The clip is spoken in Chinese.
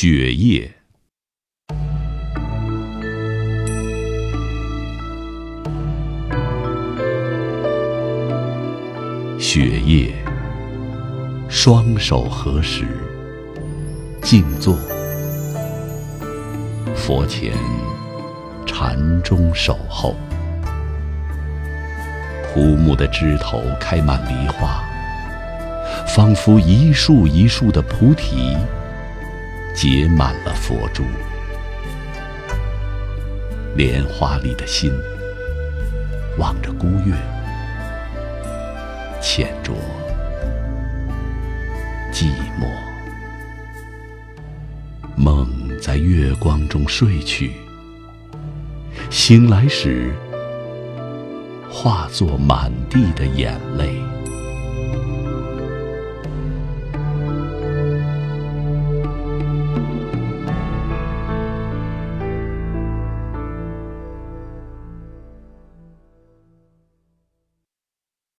雪夜，雪夜，双手合十，静坐，佛前禅中守候。枯木的枝头开满梨花，仿佛一树一树的菩提结满了佛珠。莲花里的心望着孤月，浅酌寂寞。梦在月光中睡去，醒来时。化作满地的眼泪。